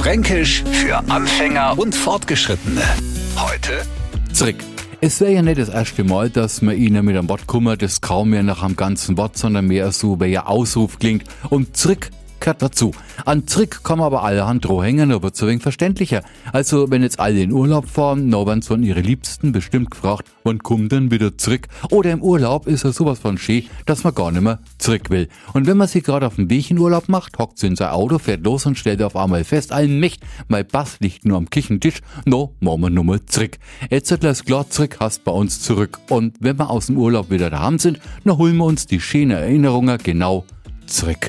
Fränkisch für Anfänger und Fortgeschrittene. Heute Zurück. Es wäre ja nicht das erste Mal, dass man ihnen mit einem Wort kümmert, das kaum mehr nach einem ganzen Wort, sondern mehr so wie ein Ausruf klingt. Und zurück gehört dazu. An Trick man aber allerhand hängen, aber zu wenig verständlicher. Also, wenn jetzt alle in Urlaub fahren, dann von ihre Liebsten bestimmt gefragt, wann kommt denn wieder zurück? Oder im Urlaub ist er sowas von schön, dass man gar nicht mehr zurück will. Und wenn man sich gerade auf dem Weg in Urlaub macht, hockt sie in sein Auto, fährt los und stellt auf einmal fest, allen Mächt, mein Bass liegt nur am Küchentisch, no, machen wir nur mal zurück. Jetzt das klar zurück, hast bei uns zurück. Und wenn wir aus dem Urlaub wieder daheim sind, dann holen wir uns die schönen Erinnerungen genau zurück.